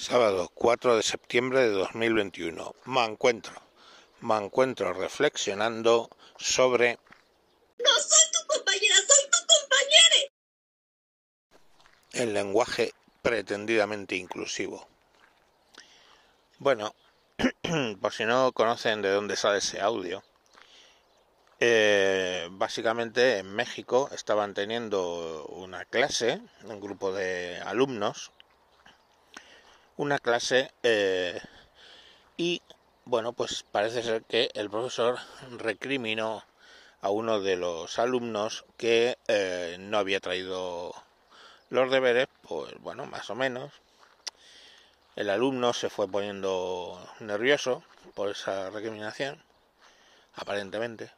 Sábado 4 de septiembre de 2021. Me encuentro. Me encuentro reflexionando sobre... No soy tu compañera, soy tu compañera. El lenguaje pretendidamente inclusivo. Bueno, por si no conocen de dónde sale ese audio, eh, básicamente en México estaban teniendo una clase, un grupo de alumnos, una clase eh, y bueno, pues parece ser que el profesor recriminó a uno de los alumnos que eh, no había traído los deberes, pues bueno, más o menos. El alumno se fue poniendo nervioso por esa recriminación, aparentemente,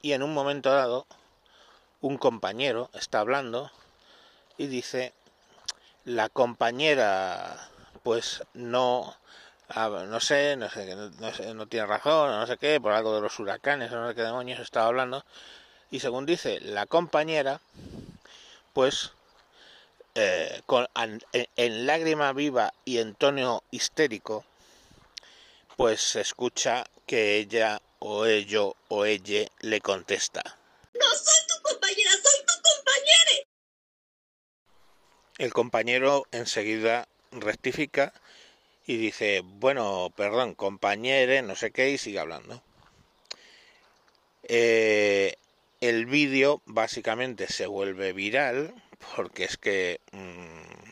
y en un momento dado un compañero está hablando y dice, la compañera pues no no sé, no sé, no, no tiene razón, no sé qué, por algo de los huracanes, no sé qué demonios estaba hablando. Y según dice la compañera, pues eh, con, en, lágrima viva y en tono histérico, pues se escucha que ella o ello o ella le contesta. No soy tu compañera, soy tu compañera. El compañero enseguida rectifica y dice, bueno, perdón, compañere, no sé qué, y sigue hablando. Eh, el vídeo básicamente se vuelve viral porque es que... Mm,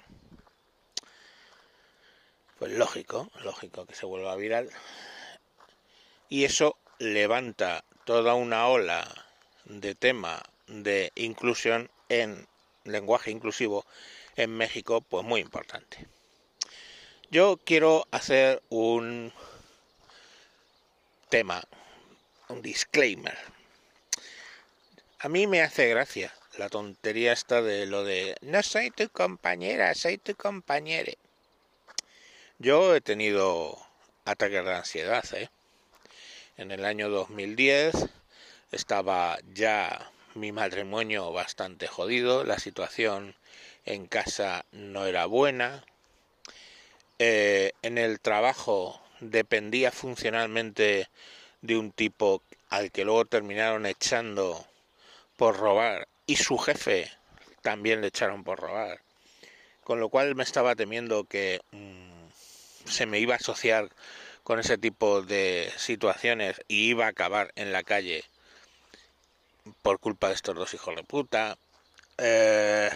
pues lógico, lógico que se vuelva viral. Y eso levanta toda una ola de tema de inclusión en lenguaje inclusivo en México, pues muy importante. Yo quiero hacer un tema, un disclaimer. A mí me hace gracia la tontería esta de lo de no soy tu compañera, soy tu compañere. Yo he tenido ataques de ansiedad, ¿eh? En el año 2010 estaba ya mi matrimonio bastante jodido, la situación en casa no era buena, eh, en el trabajo dependía funcionalmente de un tipo al que luego terminaron echando por robar y su jefe también le echaron por robar. Con lo cual me estaba temiendo que mm, se me iba a asociar con ese tipo de situaciones y iba a acabar en la calle por culpa de estos dos hijos de puta. Eh,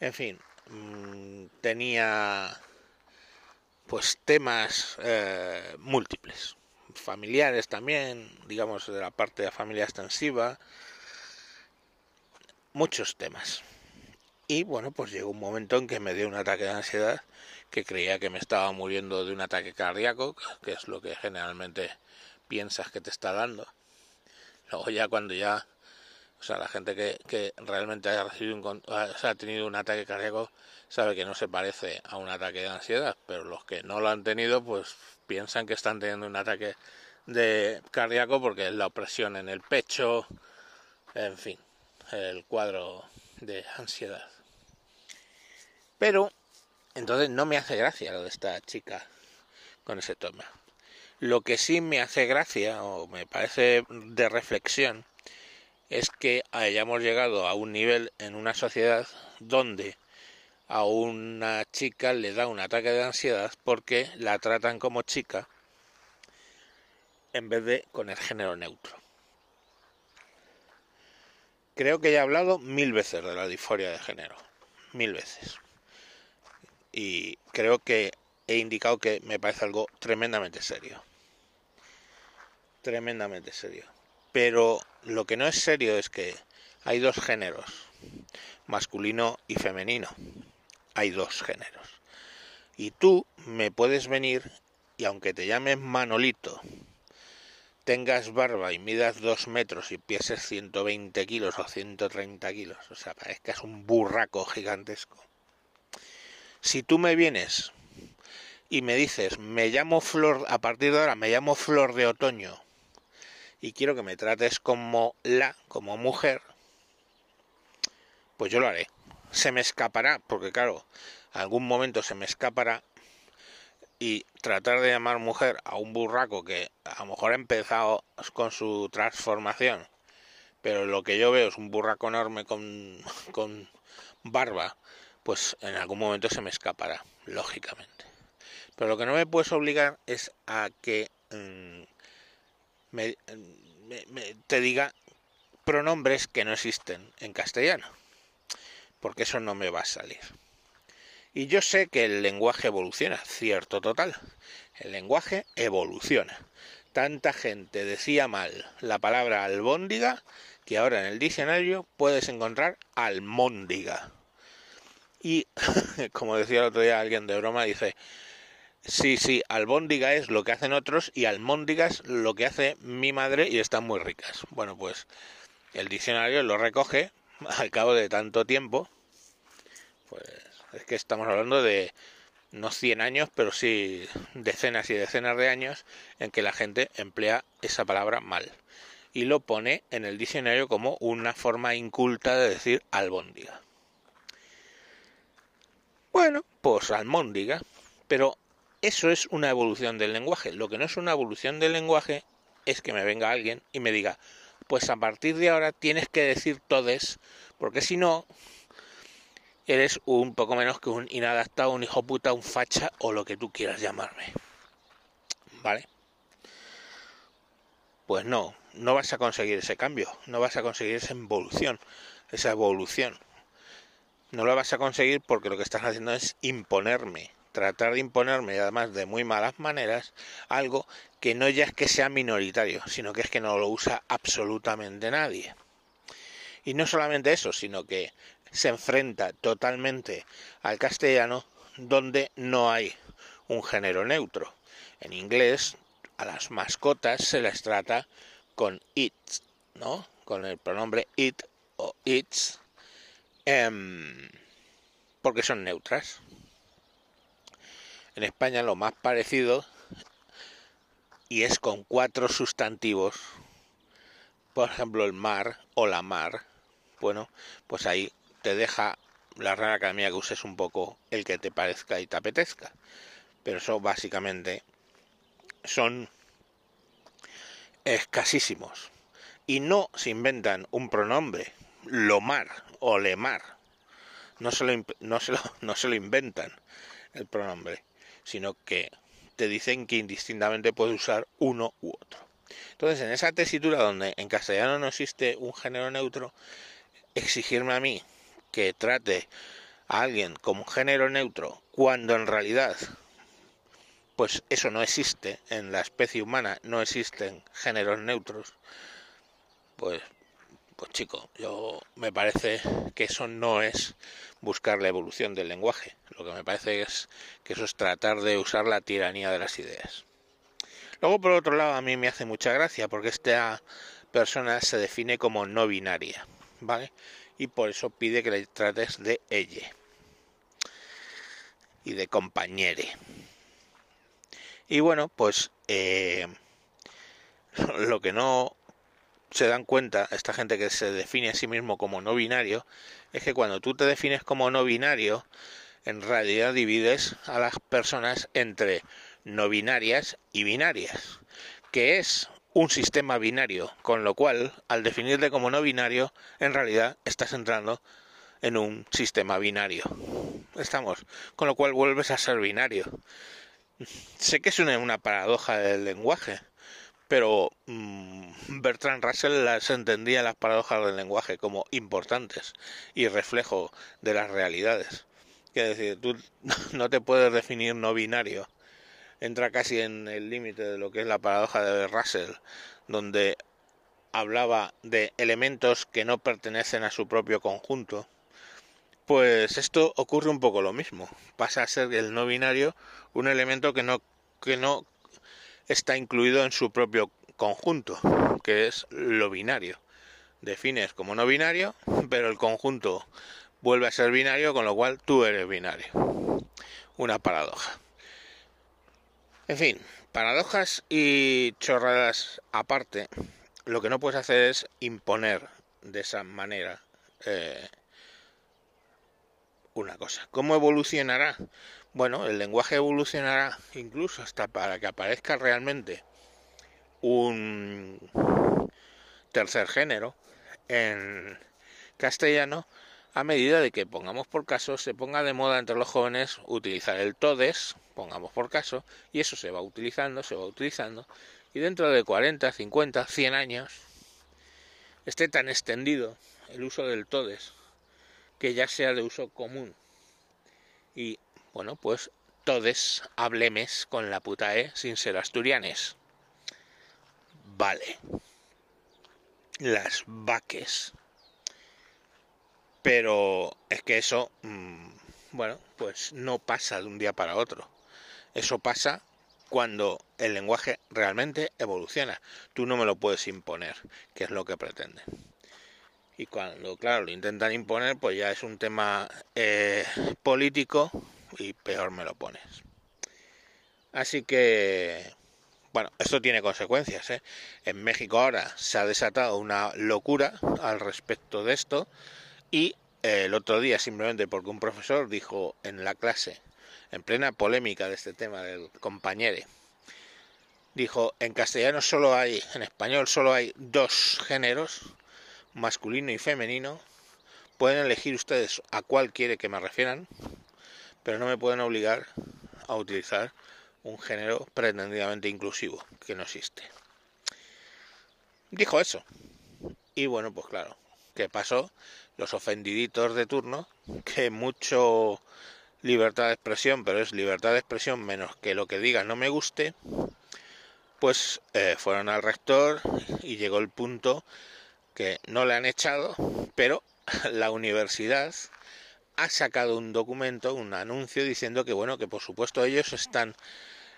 en fin, mm, tenía pues temas eh, múltiples, familiares también, digamos de la parte de la familia extensiva, muchos temas. Y bueno, pues llegó un momento en que me dio un ataque de ansiedad, que creía que me estaba muriendo de un ataque cardíaco, que es lo que generalmente piensas que te está dando. Luego ya cuando ya, o sea, la gente que, que realmente haya recibido un, ha tenido un ataque cardíaco sabe que no se parece a un ataque de ansiedad, pero los que no lo han tenido, pues piensan que están teniendo un ataque de cardíaco porque es la opresión en el pecho, en fin, el cuadro de ansiedad. Pero entonces no me hace gracia lo de esta chica con ese toma. Lo que sí me hace gracia o me parece de reflexión es que hayamos llegado a un nivel en una sociedad donde a una chica le da un ataque de ansiedad porque la tratan como chica en vez de con el género neutro. Creo que ya he hablado mil veces de la disforia de género, mil veces. Y creo que he indicado que me parece algo tremendamente serio. Tremendamente serio. Pero lo que no es serio es que hay dos géneros, masculino y femenino hay dos géneros. Y tú me puedes venir y aunque te llames Manolito, tengas barba y midas dos metros y pieses 120 kilos o 130 kilos, o sea, parezcas un burraco gigantesco. Si tú me vienes y me dices, me llamo Flor, a partir de ahora me llamo Flor de Otoño y quiero que me trates como la, como mujer, pues yo lo haré se me escapará, porque claro, algún momento se me escapará y tratar de llamar mujer a un burraco que a lo mejor ha empezado con su transformación, pero lo que yo veo es un burraco enorme con, con barba, pues en algún momento se me escapará, lógicamente. Pero lo que no me puedes obligar es a que mm, me, te diga pronombres que no existen en castellano, porque eso no me va a salir. Y yo sé que el lenguaje evoluciona, cierto total. El lenguaje evoluciona. Tanta gente decía mal la palabra albóndiga que ahora en el diccionario puedes encontrar almóndiga. Y como decía el otro día alguien de broma, dice, sí, sí, albóndiga es lo que hacen otros y almóndigas lo que hace mi madre y están muy ricas. Bueno, pues el diccionario lo recoge al cabo de tanto tiempo, pues es que estamos hablando de no 100 años, pero sí decenas y decenas de años en que la gente emplea esa palabra mal y lo pone en el diccionario como una forma inculta de decir albóndiga. Bueno, pues almóndiga, pero eso es una evolución del lenguaje. Lo que no es una evolución del lenguaje es que me venga alguien y me diga, pues a partir de ahora tienes que decir todes, porque si no, eres un poco menos que un inadaptado, un hijo puta, un facha o lo que tú quieras llamarme. ¿Vale? Pues no, no vas a conseguir ese cambio, no vas a conseguir esa evolución, esa evolución. No lo vas a conseguir porque lo que estás haciendo es imponerme, tratar de imponerme, además de muy malas maneras, algo que no ya es que sea minoritario, sino que es que no lo usa absolutamente nadie. Y no solamente eso, sino que se enfrenta totalmente al castellano donde no hay un género neutro. En inglés a las mascotas se les trata con it, ¿no? Con el pronombre it o its, em, porque son neutras. En España lo más parecido y es con cuatro sustantivos, por ejemplo el mar o la mar. Bueno, pues ahí te deja la rara academia que uses un poco el que te parezca y te apetezca. Pero eso básicamente son escasísimos. Y no se inventan un pronombre, lomar o lemar. No se lo, no se lo, no se lo inventan el pronombre, sino que te dicen que indistintamente puedes usar uno u otro. Entonces, en esa tesitura donde en castellano no existe un género neutro, exigirme a mí que trate a alguien como género neutro cuando en realidad pues eso no existe en la especie humana, no existen géneros neutros, pues pues chico, yo me parece que eso no es buscar la evolución del lenguaje. Lo que me parece es que eso es tratar de usar la tiranía de las ideas. Luego, por otro lado, a mí me hace mucha gracia porque esta persona se define como no binaria, ¿vale? y por eso pide que le trates de ella y de compañere. Y bueno, pues eh, lo que no se dan cuenta esta gente que se define a sí mismo como no binario es que cuando tú te defines como no binario, en realidad divides a las personas entre no binarias y binarias, que es un sistema binario, con lo cual, al definirte como no binario, en realidad estás entrando en un sistema binario. Estamos, con lo cual vuelves a ser binario. Sé que es una, paradoja del lenguaje, pero mm, Bertrand Russell las entendía las paradojas del lenguaje como importantes y reflejo de las realidades. Quiere decir, tú no te puedes definir no binario entra casi en el límite de lo que es la paradoja de Russell, donde hablaba de elementos que no pertenecen a su propio conjunto, pues esto ocurre un poco lo mismo. Pasa a ser el no binario un elemento que no, que no está incluido en su propio conjunto, que es lo binario. Defines como no binario, pero el conjunto vuelve a ser binario, con lo cual tú eres binario. Una paradoja. En fin, paradojas y chorradas aparte, lo que no puedes hacer es imponer de esa manera eh, una cosa. ¿Cómo evolucionará? Bueno, el lenguaje evolucionará incluso hasta para que aparezca realmente un tercer género en castellano a medida de que pongamos por caso se ponga de moda entre los jóvenes utilizar el todes, pongamos por caso, y eso se va utilizando, se va utilizando, y dentro de 40, 50, 100 años esté tan extendido el uso del todes que ya sea de uso común. Y bueno, pues todes hablemes con la puta E sin ser asturianes. Vale. Las vaques pero es que eso, mm, bueno, pues no pasa de un día para otro. Eso pasa cuando el lenguaje realmente evoluciona. Tú no me lo puedes imponer, que es lo que pretenden. Y cuando, claro, lo intentan imponer, pues ya es un tema eh, político y peor me lo pones. Así que, bueno, esto tiene consecuencias. ¿eh? En México ahora se ha desatado una locura al respecto de esto y el otro día, simplemente porque un profesor dijo en la clase, en plena polémica de este tema del compañere, dijo, en castellano solo hay, en español solo hay dos géneros, masculino y femenino, pueden elegir ustedes a cuál quiere que me refieran, pero no me pueden obligar a utilizar un género pretendidamente inclusivo, que no existe. Dijo eso. Y bueno, pues claro, ¿qué pasó? los ofendiditos de turno, que mucho libertad de expresión, pero es libertad de expresión menos que lo que diga no me guste, pues eh, fueron al rector y llegó el punto que no le han echado, pero la universidad ha sacado un documento, un anuncio diciendo que bueno, que por supuesto ellos están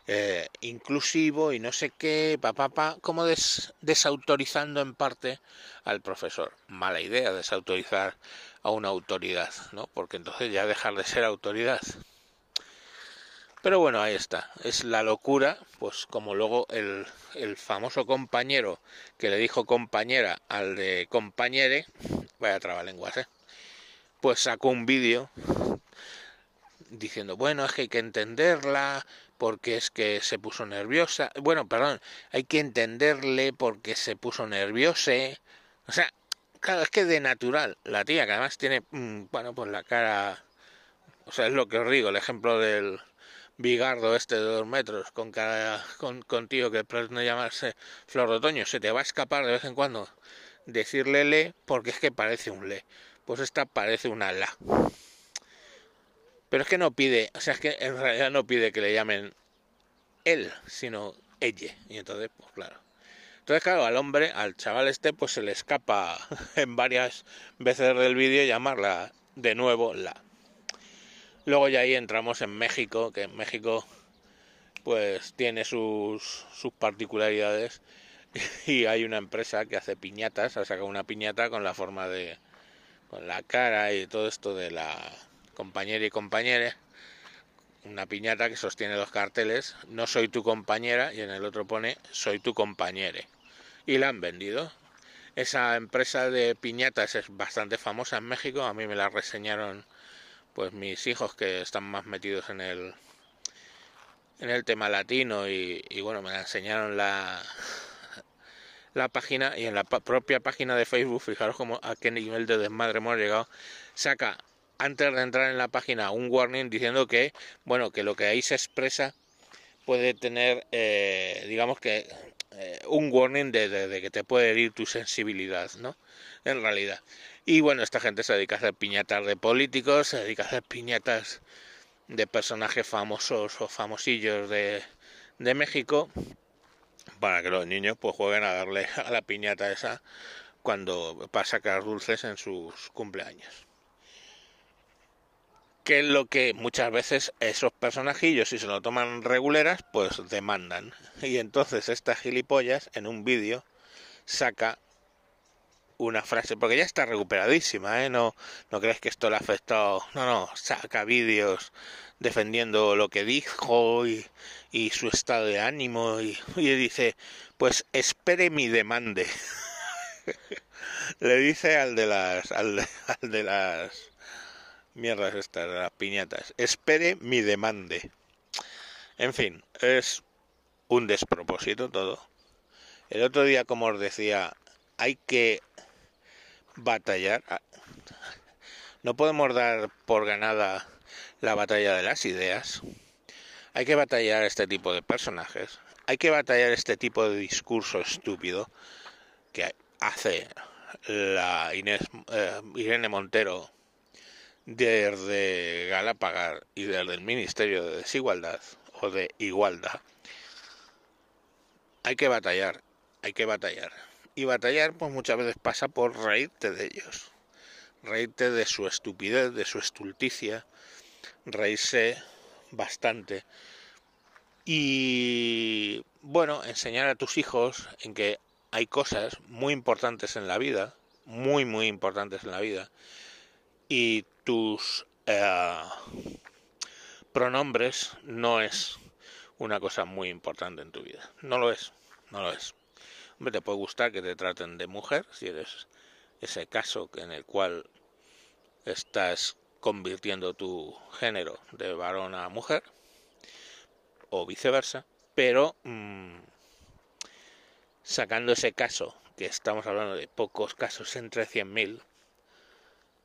eh, inclusivo y no sé qué, papá, pa, como desautorizando en parte al profesor. Mala idea desautorizar a una autoridad, ¿no? Porque entonces ya dejar de ser autoridad. Pero bueno, ahí está. Es la locura, pues como luego el, el famoso compañero que le dijo compañera al de compañere, vaya trabalenguas, ¿eh? Pues sacó un vídeo diciendo, bueno, es que hay que entenderla, porque es que se puso nerviosa. Bueno, perdón, hay que entenderle porque se puso nerviose. O sea, claro, es que de natural, la tía que además tiene, mm, bueno, pues la cara... O sea, es lo que os digo, el ejemplo del bigardo este de dos metros con cara con, con tío que pretende llamarse Flor de Otoño, se te va a escapar de vez en cuando decirle le porque es que parece un le. Pues esta parece una la. Pero es que no pide, o sea, es que en realidad no pide que le llamen él, sino ella. Y entonces, pues claro. Entonces, claro, al hombre, al chaval este, pues se le escapa en varias veces del vídeo llamarla de nuevo la. Luego ya ahí entramos en México, que en México pues tiene sus, sus particularidades y hay una empresa que hace piñatas, ha sacado una piñata con la forma de, con la cara y todo esto de la compañera y compañere, una piñata que sostiene dos carteles, no soy tu compañera, y en el otro pone soy tu compañere. Y la han vendido. Esa empresa de piñatas es bastante famosa en México, a mí me la reseñaron pues mis hijos que están más metidos en el en el tema latino y, y bueno me la enseñaron la la página y en la propia página de Facebook fijaros como a qué nivel de desmadre hemos llegado saca antes de entrar en la página un warning diciendo que, bueno, que lo que ahí se expresa puede tener, eh, digamos que, eh, un warning de, que te puede herir tu sensibilidad, ¿no? En realidad. Y bueno, esta gente se dedica a hacer piñatas de políticos, se dedica a hacer piñatas de personajes famosos o famosillos de, de México para que los niños pues jueguen a darle a la piñata esa cuando va a sacar dulces en sus cumpleaños que es lo que muchas veces esos personajillos, si se lo toman reguleras, pues demandan. Y entonces esta gilipollas en un vídeo saca una frase, porque ya está recuperadísima, ¿eh? No, no crees que esto le ha afectado. No, no, saca vídeos defendiendo lo que dijo y, y su estado de ánimo y, dice, pues espere mi demande. Le dice al de las, al de las mierdas estas de las piñatas. Espere mi demande. En fin, es un despropósito todo. El otro día, como os decía, hay que batallar. No podemos dar por ganada la batalla de las ideas. Hay que batallar este tipo de personajes. Hay que batallar este tipo de discurso estúpido que hace la Inés, eh, Irene Montero desde Galapagar y desde el Ministerio de Desigualdad o de Igualdad. Hay que batallar, hay que batallar. Y batallar pues muchas veces pasa por reírte de ellos. Reírte de su estupidez, de su estulticia. Reírse bastante. Y bueno, enseñar a tus hijos en que hay cosas muy importantes en la vida, muy, muy importantes en la vida, y tus eh, pronombres no es una cosa muy importante en tu vida. No lo es, no lo es. Hombre, te puede gustar que te traten de mujer, si eres ese caso en el cual estás convirtiendo tu género de varón a mujer, o viceversa, pero mm, sacando ese caso, que estamos hablando de pocos casos entre 100.000,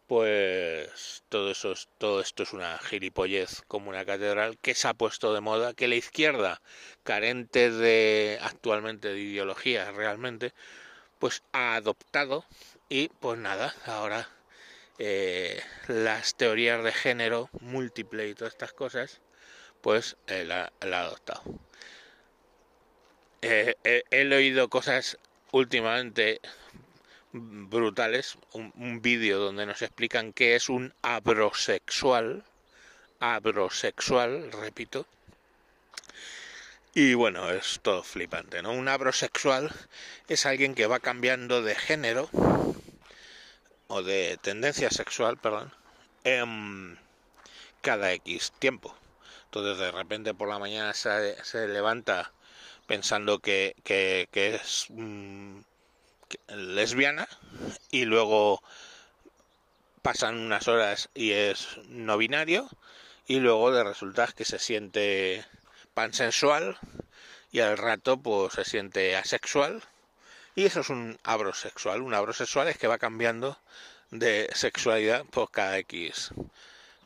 pues todo eso todo esto es una gilipollez como una catedral que se ha puesto de moda, que la izquierda, carente de actualmente de ideología realmente, pues ha adoptado y pues nada, ahora eh, las teorías de género múltiple y todas estas cosas, pues eh, la, ha adoptado. Eh, he oído cosas últimamente brutales, un, vídeo donde nos explican qué es un abrosexual, abrosexual, repito, y bueno, es todo flipante, ¿no? Un abrosexual es alguien que va cambiando de género o de tendencia sexual, perdón, en cada X tiempo. Entonces de repente por la mañana se, se levanta pensando que, que, es mm, lesbiana y luego pasan unas horas y es no binario y luego de resulta que se siente pansensual y al rato pues se siente asexual y eso es un abrosexual. Un abrosexual es que va cambiando de sexualidad por cada X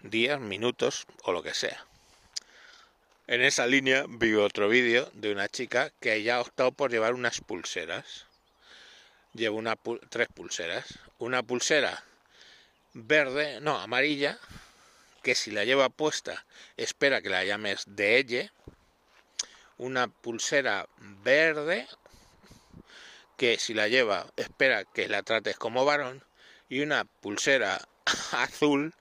días, minutos o lo que sea. En esa línea vi otro vídeo de una chica que ya ha optado por llevar unas pulseras. Lleva una tres pulseras. Una pulsera verde, no, amarilla, que si la lleva puesta espera que la llames de ella. Una pulsera verde, que si la lleva espera que la trates como varón. Y una pulsera azul,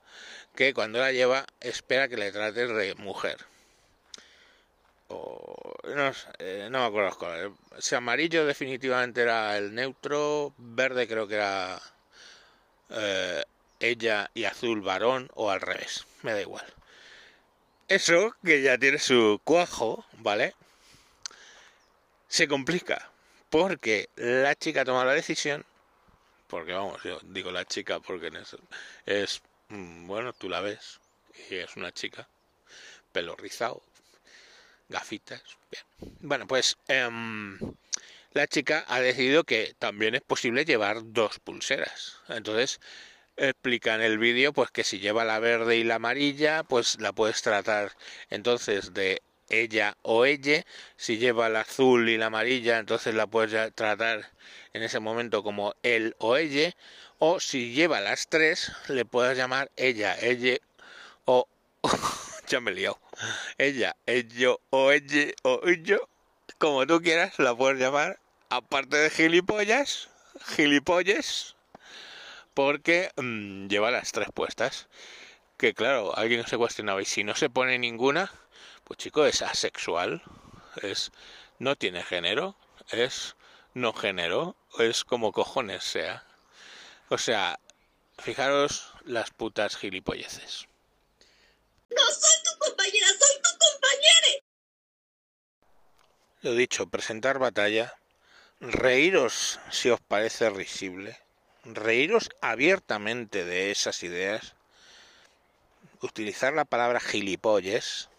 que cuando la lleva espera que le trates de mujer no, eh, no me acuerdo los colores. Si amarillo definitivamente era el neutro, verde creo que era eh, ella y azul varón o al revés, me da igual. Eso, que ya tiene su cuajo, ¿vale? Se complica, porque la chica toma la decisión, porque vamos, yo digo la chica porque es, es mm, bueno, tú la ves, y es una chica, pelo rizado, gafitas. Bien. Bueno, pues em, la chica ha decidido que también es posible llevar dos pulseras. Entonces explica en el vídeo pues que si lleva la verde y la amarilla, pues la puedes tratar entonces de ella o ella. Si lleva la azul y la amarilla, entonces la puedes tratar en ese momento como él o ella. O si lleva las tres, le puedes llamar ella, ella o ya me he liado. Ella, ello o ella o yo, como tú quieras, la puedes llamar, aparte de gilipollas, gilipolles, porque mm, lleva las tres puestas. Que claro, alguien se cuestionaba, y si no se pone ninguna, pues chico, es asexual, es no tiene género, es no género, es como cojones sea. O sea, fijaros las putas gilipolleces. No soy tu compañera, soy tu compañera. Lo dicho, presentar batalla, reíros si os parece risible, reíros abiertamente de esas ideas utilizar la palabra gilipolles,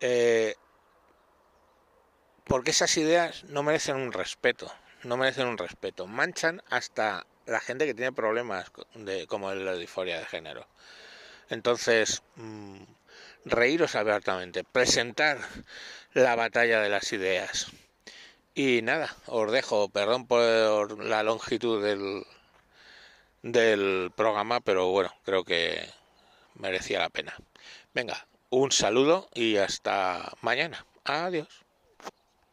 eh, porque esas ideas no merecen un respeto, no merecen un respeto, manchan hasta la gente que tiene problemas de, como la disforia de género. Entonces, mmm, reíros abiertamente, presentar la batalla de las ideas. Y nada, os dejo, perdón por la longitud del, del programa, pero bueno, creo que merecía la pena. Venga, un saludo y hasta mañana. Adiós.